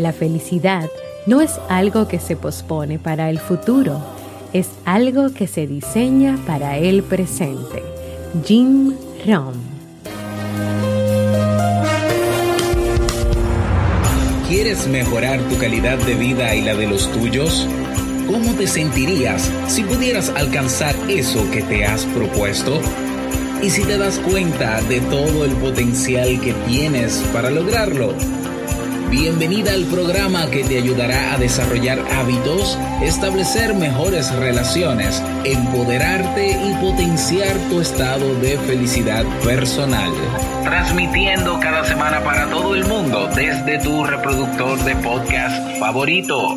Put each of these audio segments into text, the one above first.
La felicidad no es algo que se pospone para el futuro, es algo que se diseña para el presente. Jim Rohn. ¿Quieres mejorar tu calidad de vida y la de los tuyos? ¿Cómo te sentirías si pudieras alcanzar eso que te has propuesto? ¿Y si te das cuenta de todo el potencial que tienes para lograrlo? Bienvenida al programa que te ayudará a desarrollar hábitos, establecer mejores relaciones, empoderarte y potenciar tu estado de felicidad personal. Transmitiendo cada semana para todo el mundo desde tu reproductor de podcast favorito.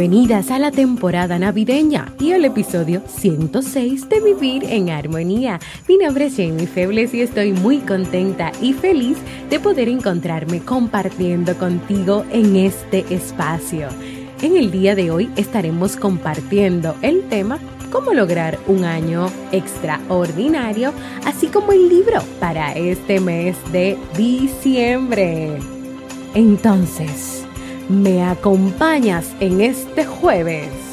Bienvenidas a la temporada navideña y al episodio 106 de Vivir en Armonía. Mi nombre es Jamie Febles y estoy muy contenta y feliz de poder encontrarme compartiendo contigo en este espacio. En el día de hoy estaremos compartiendo el tema cómo lograr un año extraordinario, así como el libro para este mes de diciembre. Entonces, me acompañas en este jueves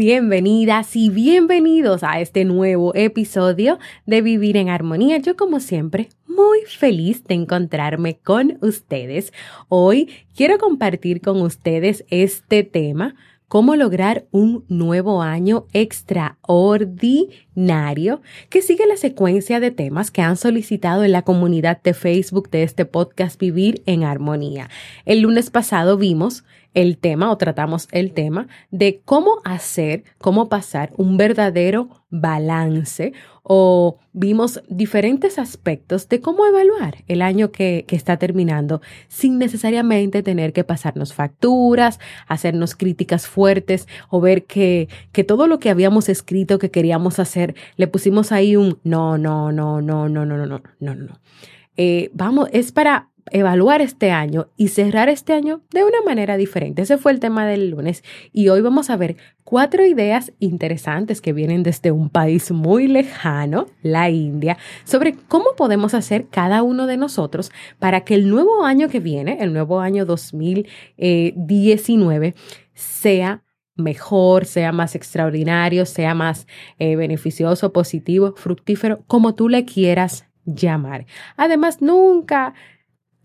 Bienvenidas y bienvenidos a este nuevo episodio de Vivir en Armonía. Yo como siempre muy feliz de encontrarme con ustedes. Hoy quiero compartir con ustedes este tema cómo lograr un nuevo año extraordinario que sigue la secuencia de temas que han solicitado en la comunidad de Facebook de este podcast Vivir en Armonía. El lunes pasado vimos el tema o tratamos el tema de cómo hacer, cómo pasar un verdadero balance o vimos diferentes aspectos de cómo evaluar el año que, está terminando sin necesariamente tener que pasarnos facturas, hacernos críticas fuertes o ver que, que todo lo que habíamos escrito que queríamos hacer le pusimos ahí un no, no, no, no, no, no, no, no, no, no. Eh, vamos, es para evaluar este año y cerrar este año de una manera diferente. Ese fue el tema del lunes y hoy vamos a ver cuatro ideas interesantes que vienen desde un país muy lejano, la India, sobre cómo podemos hacer cada uno de nosotros para que el nuevo año que viene, el nuevo año 2019, sea mejor, sea más extraordinario, sea más eh, beneficioso, positivo, fructífero, como tú le quieras llamar. Además, nunca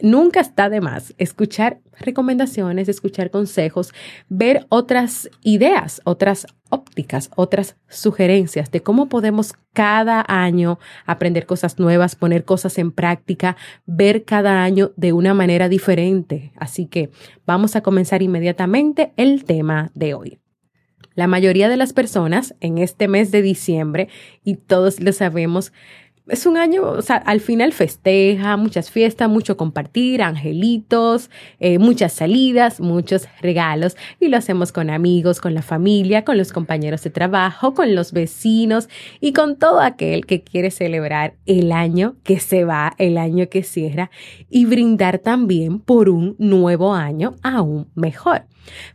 Nunca está de más escuchar recomendaciones, escuchar consejos, ver otras ideas, otras ópticas, otras sugerencias de cómo podemos cada año aprender cosas nuevas, poner cosas en práctica, ver cada año de una manera diferente. Así que vamos a comenzar inmediatamente el tema de hoy. La mayoría de las personas en este mes de diciembre, y todos lo sabemos, es un año, o sea, al final festeja, muchas fiestas, mucho compartir, angelitos, eh, muchas salidas, muchos regalos y lo hacemos con amigos, con la familia, con los compañeros de trabajo, con los vecinos y con todo aquel que quiere celebrar el año que se va, el año que cierra y brindar también por un nuevo año aún mejor.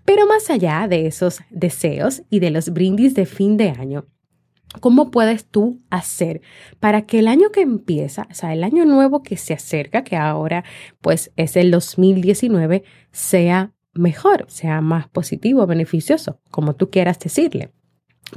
Pero más allá de esos deseos y de los brindis de fin de año, ¿Cómo puedes tú hacer para que el año que empieza, o sea, el año nuevo que se acerca, que ahora pues es el 2019, sea mejor, sea más positivo, beneficioso, como tú quieras decirle?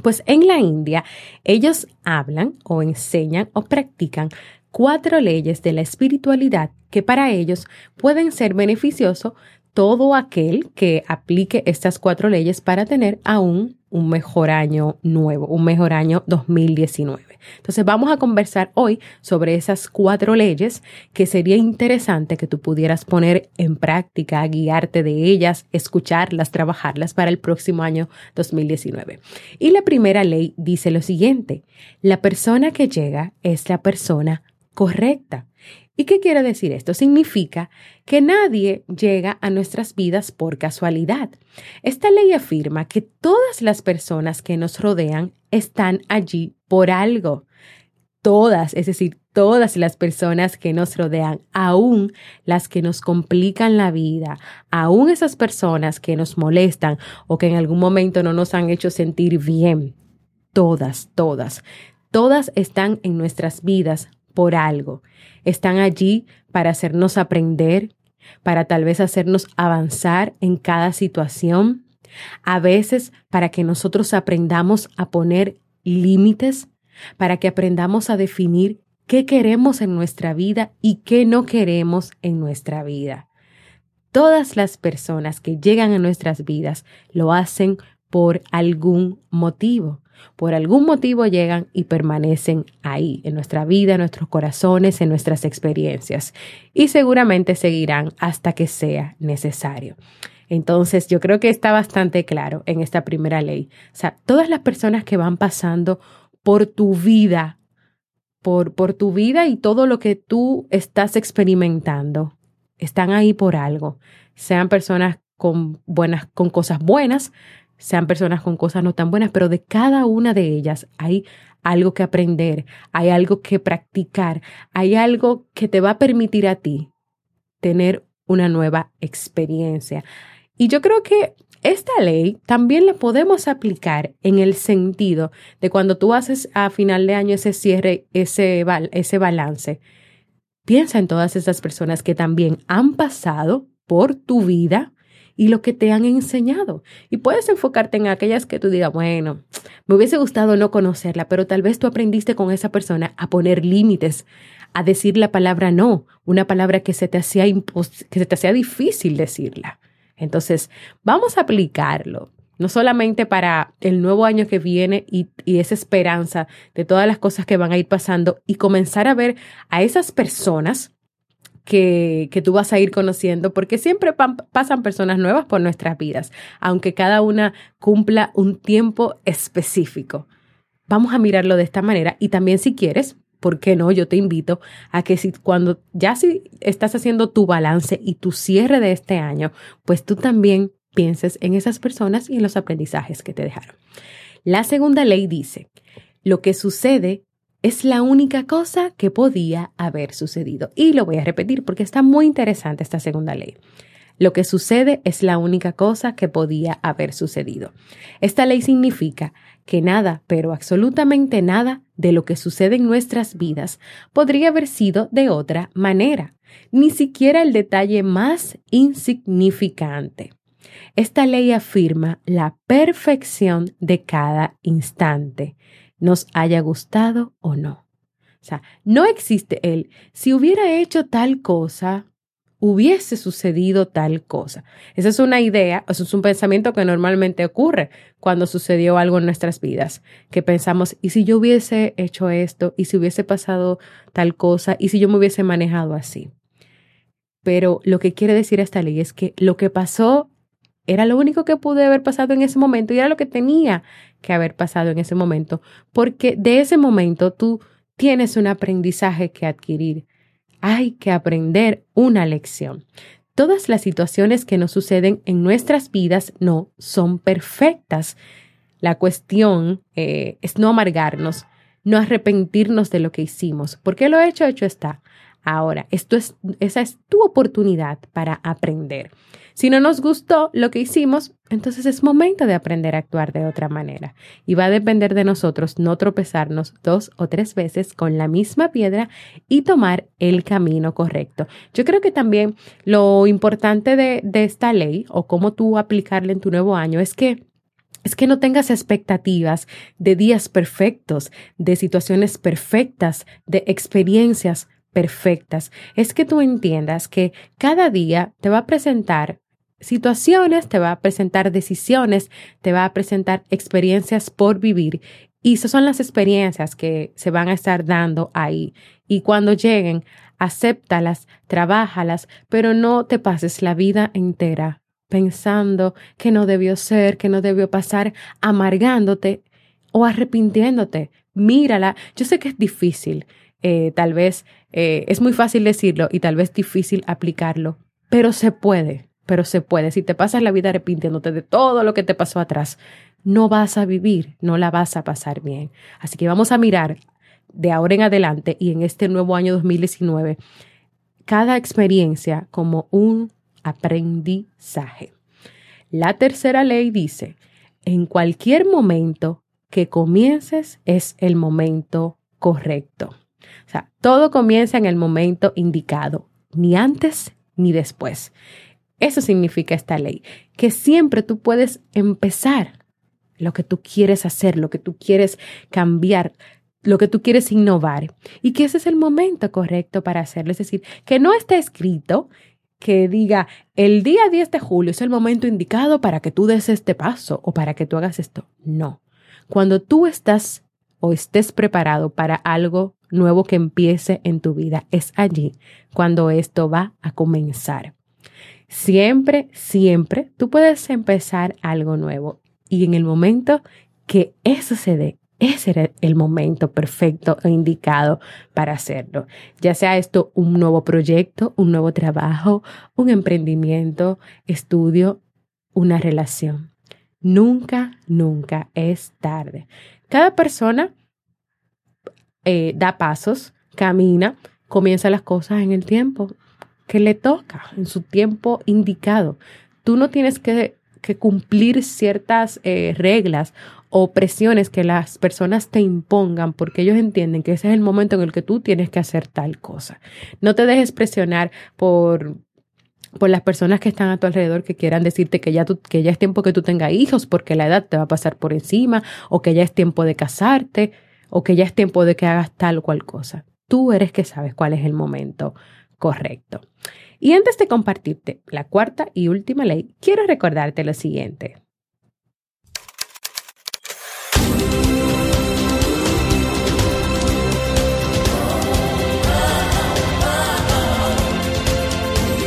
Pues en la India ellos hablan o enseñan o practican cuatro leyes de la espiritualidad que para ellos pueden ser beneficiosos todo aquel que aplique estas cuatro leyes para tener aún un mejor año nuevo, un mejor año 2019. Entonces vamos a conversar hoy sobre esas cuatro leyes que sería interesante que tú pudieras poner en práctica, guiarte de ellas, escucharlas, trabajarlas para el próximo año 2019. Y la primera ley dice lo siguiente, la persona que llega es la persona correcta. ¿Y qué quiere decir esto? Significa que nadie llega a nuestras vidas por casualidad. Esta ley afirma que todas las personas que nos rodean están allí por algo. Todas, es decir, todas las personas que nos rodean, aún las que nos complican la vida, aún esas personas que nos molestan o que en algún momento no nos han hecho sentir bien, todas, todas, todas están en nuestras vidas por algo. Están allí para hacernos aprender, para tal vez hacernos avanzar en cada situación, a veces para que nosotros aprendamos a poner límites, para que aprendamos a definir qué queremos en nuestra vida y qué no queremos en nuestra vida. Todas las personas que llegan a nuestras vidas lo hacen por algún motivo. Por algún motivo llegan y permanecen ahí, en nuestra vida, en nuestros corazones, en nuestras experiencias. Y seguramente seguirán hasta que sea necesario. Entonces, yo creo que está bastante claro en esta primera ley. O sea, todas las personas que van pasando por tu vida, por, por tu vida y todo lo que tú estás experimentando, están ahí por algo. Sean personas con buenas, con cosas buenas, sean personas con cosas no tan buenas, pero de cada una de ellas hay algo que aprender, hay algo que practicar, hay algo que te va a permitir a ti tener una nueva experiencia. Y yo creo que esta ley también la podemos aplicar en el sentido de cuando tú haces a final de año ese cierre, ese, ese balance. Piensa en todas esas personas que también han pasado por tu vida, y lo que te han enseñado. Y puedes enfocarte en aquellas que tú digas, bueno, me hubiese gustado no conocerla, pero tal vez tú aprendiste con esa persona a poner límites, a decir la palabra no, una palabra que se te hacía, que se te hacía difícil decirla. Entonces, vamos a aplicarlo no solamente para el nuevo año que viene y, y, esa esperanza de todas las cosas que van a ir pasando y comenzar a ver a esas personas que, tú vas a ir conociendo, porque siempre pasan personas nuevas por nuestras vidas, aunque cada una cumpla un tiempo específico. Vamos a mirarlo de esta manera y también si quieres, ¿por qué no? Yo te invito a que si cuando ya si estás haciendo tu balance y tu cierre de este año, pues tú también pienses en esas personas y en los aprendizajes que te dejaron. La segunda ley dice, lo que sucede es la única cosa que podía haber sucedido. Y lo voy a repetir porque está muy interesante esta segunda ley. Lo que sucede es la única cosa que podía haber sucedido. Esta ley significa que nada, pero absolutamente nada de lo que sucede en nuestras vidas podría haber sido de otra manera, ni siquiera el detalle más insignificante. Esta ley afirma la perfección de cada instante, nos haya gustado o no. O sea, no existe el, si hubiera hecho tal cosa, hubiese sucedido tal cosa. Esa es una idea, eso es un pensamiento que normalmente ocurre cuando sucedió algo en nuestras vidas, que pensamos, ¿y si yo hubiese hecho esto? ¿Y si hubiese pasado tal cosa? ¿Y si yo me hubiese manejado así? Pero lo que quiere decir esta ley es que lo que pasó era lo único que pude haber pasado en ese momento y era lo que tenía que haber pasado en ese momento, porque de ese momento tú tienes un aprendizaje que adquirir. Hay que aprender una lección. Todas las situaciones que nos suceden en nuestras vidas no son perfectas. La cuestión eh, es no amargarnos, no arrepentirnos de lo que hicimos, porque lo hecho, hecho está. Ahora, esto es, esa es tu oportunidad para aprender. Si no nos gustó lo que hicimos, entonces es momento de aprender a actuar de otra manera. Y va a depender de nosotros no tropezarnos dos o tres veces con la misma piedra y tomar el camino correcto. Yo creo que también lo importante de, esta ley o cómo tú aplicarla en tu nuevo año es que es que no tengas expectativas de días perfectos, de situaciones perfectas, de experiencias perfectas. Es que tú entiendas que cada día te va a presentar situaciones, te va a presentar decisiones, te va a presentar experiencias por vivir. Y esas son las experiencias que se van a estar dando ahí. Y cuando lleguen, acéptalas, trabájalas, pero no te pases la vida entera pensando que no debió ser, que no debió pasar, amargándote o arrepintiéndote. Mírala. Yo sé que es difícil, eh, tal vez eh, es muy fácil decirlo y tal vez difícil aplicarlo, pero se puede, pero se puede. Si te pasas la vida arrepintiéndote de todo lo que te pasó atrás, no vas a vivir, no la vas a pasar bien. Así que vamos a mirar de ahora en adelante y en este nuevo año 2019 cada experiencia como un aprendizaje. La tercera ley dice, en cualquier momento que comiences es el momento correcto. O sea, todo comienza en el momento indicado, ni antes ni después. Eso significa esta ley, que siempre tú puedes empezar lo que tú quieres hacer, lo que tú quieres cambiar, lo que tú quieres innovar y que ese es el momento correcto para hacerlo. Es decir, que no está escrito que diga el día 10 de julio es el momento indicado para que tú des este paso o para que tú hagas esto. No. Cuando tú estás o estés preparado para algo nuevo que empiece en tu vida, es allí cuando esto va a comenzar. Siempre, siempre tú puedes empezar algo nuevo y en el momento que eso se dé, ese era el momento perfecto e indicado para hacerlo. Ya sea esto un nuevo proyecto, un nuevo trabajo, un emprendimiento, estudio, una relación. Nunca, nunca es tarde. Cada persona eh, da pasos, camina, comienza las cosas en el tiempo que le toca, en su tiempo indicado. Tú no tienes que, cumplir ciertas eh, reglas o presiones que las personas te impongan porque ellos entienden que ese es el momento en el que tú tienes que hacer tal cosa. No te dejes presionar por por las personas que están a tu alrededor que quieran decirte que ya, que ya es tiempo que tú tengas hijos porque la edad te va a pasar por encima o que ya es tiempo de casarte o que ya es tiempo de que hagas tal o cual cosa. Tú eres que sabes cuál es el momento correcto. Y antes de compartirte la cuarta y última ley, quiero recordarte lo siguiente.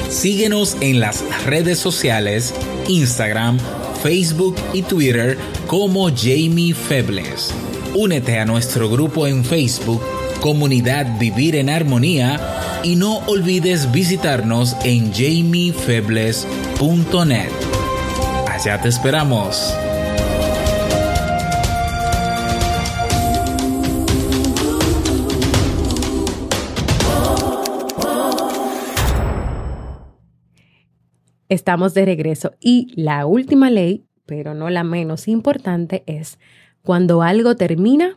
Síguenos en las redes sociales, Instagram, Facebook y Twitter como Jamie Febles. Únete a nuestro grupo en Facebook, Comunidad Vivir en Armonía, y no olvides visitarnos en jamiefebles.net. Allá te esperamos. Estamos de regreso y la última ley, pero no la menos importante, es cuando algo termina,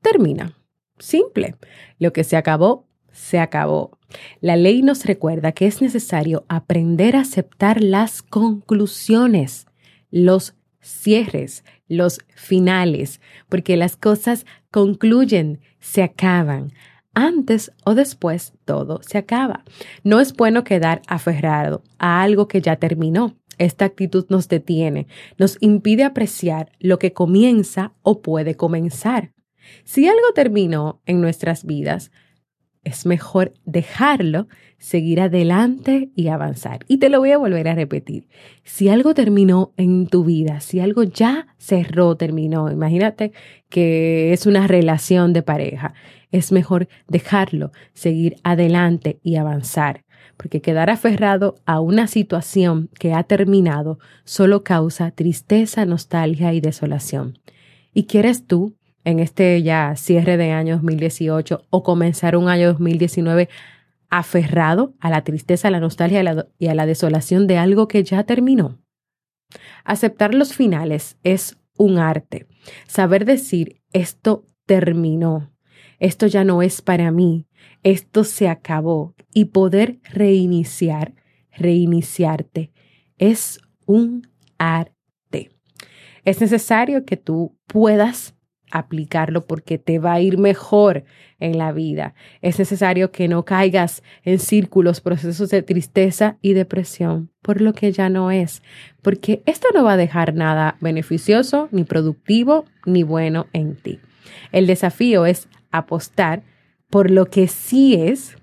termina. Simple. Lo que se acabó, se acabó. La ley nos recuerda que es necesario aprender a aceptar las conclusiones, los cierres, los finales, porque las cosas concluyen, se acaban antes o después todo se acaba. No es bueno quedar aferrado a algo que ya terminó. Esta actitud nos detiene, nos impide apreciar lo que comienza o puede comenzar. Si algo terminó en nuestras vidas, es mejor dejarlo, seguir adelante y avanzar. Y te lo voy a volver a repetir. Si algo terminó en tu vida, si algo ya cerró, terminó, imagínate que es una relación de pareja es mejor dejarlo, seguir adelante y avanzar, porque quedar aferrado a una situación que ha terminado solo causa tristeza, nostalgia y desolación. ¿Y quieres tú, en este ya cierre de año 2018 o comenzar un año 2019 aferrado a la tristeza, a la nostalgia y a la desolación de algo que ya terminó? Aceptar los finales es un arte. Saber decir esto terminó, esto ya no es para mí, esto se acabó y poder reiniciar, reiniciarte, es un arte. Es necesario que tú puedas aplicarlo porque te va a ir mejor en la vida. Es necesario que no caigas en círculos, procesos de tristeza y depresión por lo que ya no es, porque esto no va a dejar nada beneficioso, ni productivo, ni bueno en ti. El desafío es apostar por lo que sí es,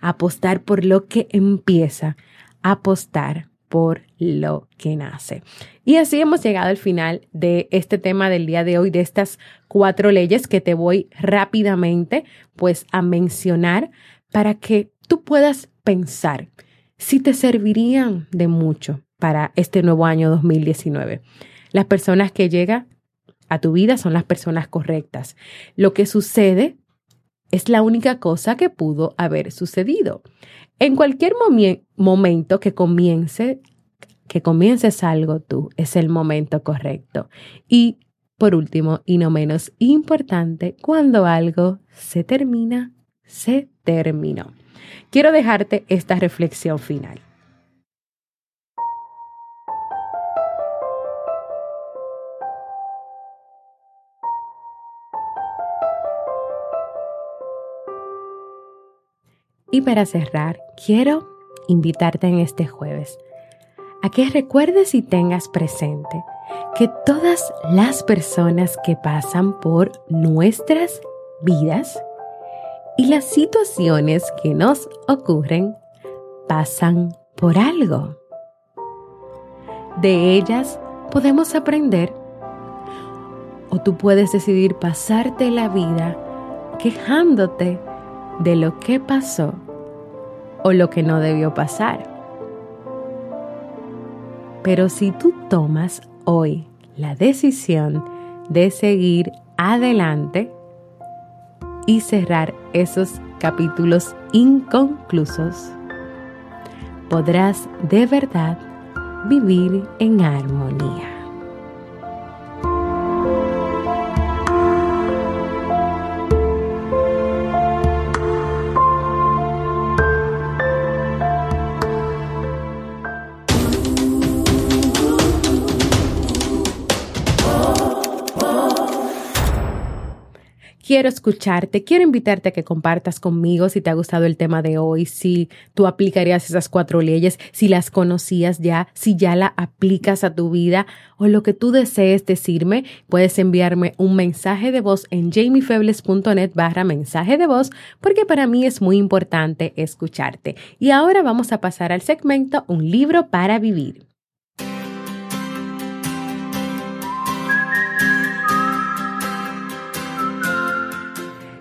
apostar por lo que empieza, apostar por lo que nace. Y así hemos llegado al final de este tema del día de hoy, de estas cuatro leyes que te voy rápidamente pues a mencionar para que tú puedas pensar si te servirían de mucho para este nuevo año 2019. Las personas que llegan a tu vida son las personas correctas. Lo que sucede es la única cosa que pudo haber sucedido. En cualquier momento que comience, que comiences algo tú, es el momento correcto. Y por último, y no menos importante, cuando algo se termina, se terminó. Quiero dejarte esta reflexión final. Y para cerrar, quiero invitarte en este jueves a que recuerdes y tengas presente que todas las personas que pasan por nuestras vidas y las situaciones que nos ocurren pasan por algo. De ellas podemos aprender o tú puedes decidir pasarte la vida quejándote de lo que pasó o lo que no debió pasar. Pero si tú tomas hoy la decisión de seguir adelante y cerrar esos capítulos inconclusos, podrás de verdad vivir en armonía. Quiero escucharte, quiero invitarte a que compartas conmigo si te ha gustado el tema de hoy, si tú aplicarías esas cuatro leyes, si las conocías ya, si ya la aplicas a tu vida o lo que tú desees decirme, puedes enviarme un mensaje de voz en jamiefebles.net barra mensaje de voz porque para mí es muy importante escucharte. Y ahora vamos a pasar al segmento Un libro para vivir.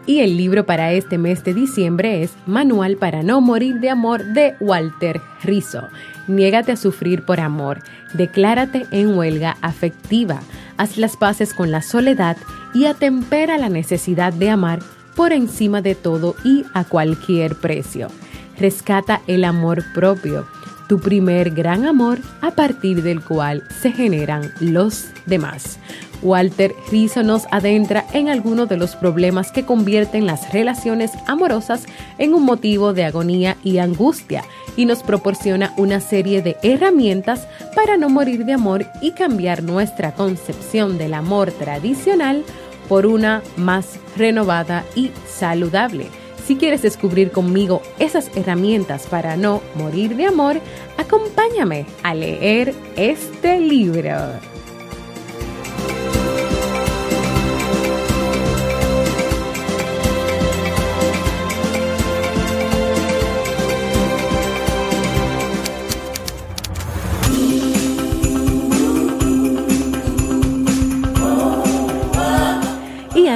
Y el libro para este mes de diciembre es Manual para no morir de amor de Walter Rizzo. Niégate a sufrir por amor, declárate en huelga afectiva, haz las paces con la soledad y atempera la necesidad de amar por encima de todo y a cualquier precio. Rescata el amor propio, tu primer gran amor a partir del cual se generan los demás. Walter Rizzo nos adentra en algunos de los problemas que convierten las relaciones amorosas en un motivo de agonía y angustia y nos proporciona una serie de herramientas para no morir de amor y cambiar nuestra concepción del amor tradicional por una más renovada y saludable. Si quieres descubrir conmigo esas herramientas para no morir de amor, acompáñame a leer este libro.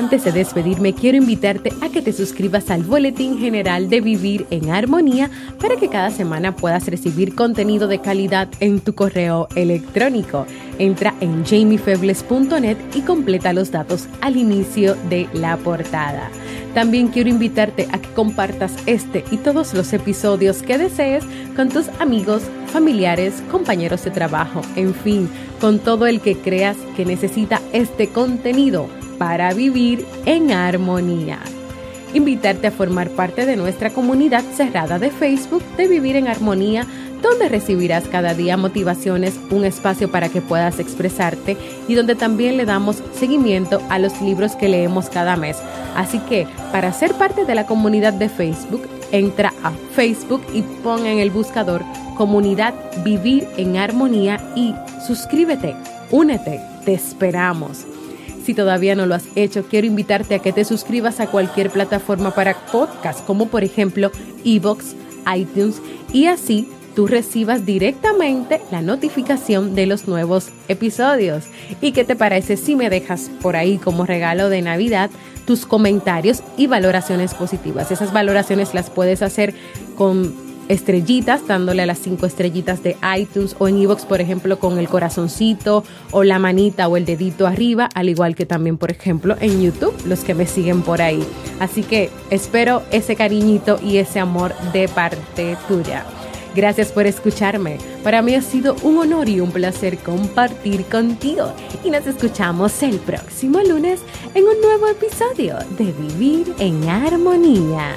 Antes de despedirme, quiero invitarte a que te suscribas al Boletín General de Vivir en Armonía para que cada semana puedas recibir contenido de calidad en tu correo electrónico. Entra en jamiefebles.net y completa los datos al inicio de la portada. También quiero invitarte a que compartas este y todos los episodios que desees con tus amigos, familiares, compañeros de trabajo, en fin, con todo el que creas que necesita este contenido para vivir en armonía. Invitarte a formar parte de nuestra comunidad cerrada de Facebook de Vivir en Armonía, donde recibirás cada día motivaciones, un espacio para que puedas expresarte y donde también le damos seguimiento a los libros que leemos cada mes. Así que para ser parte de la comunidad de Facebook, entra a Facebook y pon en el buscador comunidad Vivir en Armonía y suscríbete, únete, te esperamos. Si todavía no lo has hecho, quiero invitarte a que te suscribas a cualquier plataforma para podcast, como por ejemplo Evox, iTunes, y así tú recibas directamente la notificación de los nuevos episodios. ¿Y qué te parece si me dejas por ahí como regalo de Navidad tus comentarios y valoraciones positivas? Esas valoraciones las puedes hacer con estrellitas, dándole a las cinco estrellitas de iTunes o en iVoox, por ejemplo, con el corazoncito o la manita o el dedito arriba, al igual que también, por ejemplo, en YouTube, los que me siguen por ahí. Así que espero ese cariñito y ese amor de parte tuya. Gracias por escucharme. Para mí ha sido un honor y un placer compartir contigo. Y nos escuchamos el próximo lunes en un nuevo episodio de Vivir en Armonía.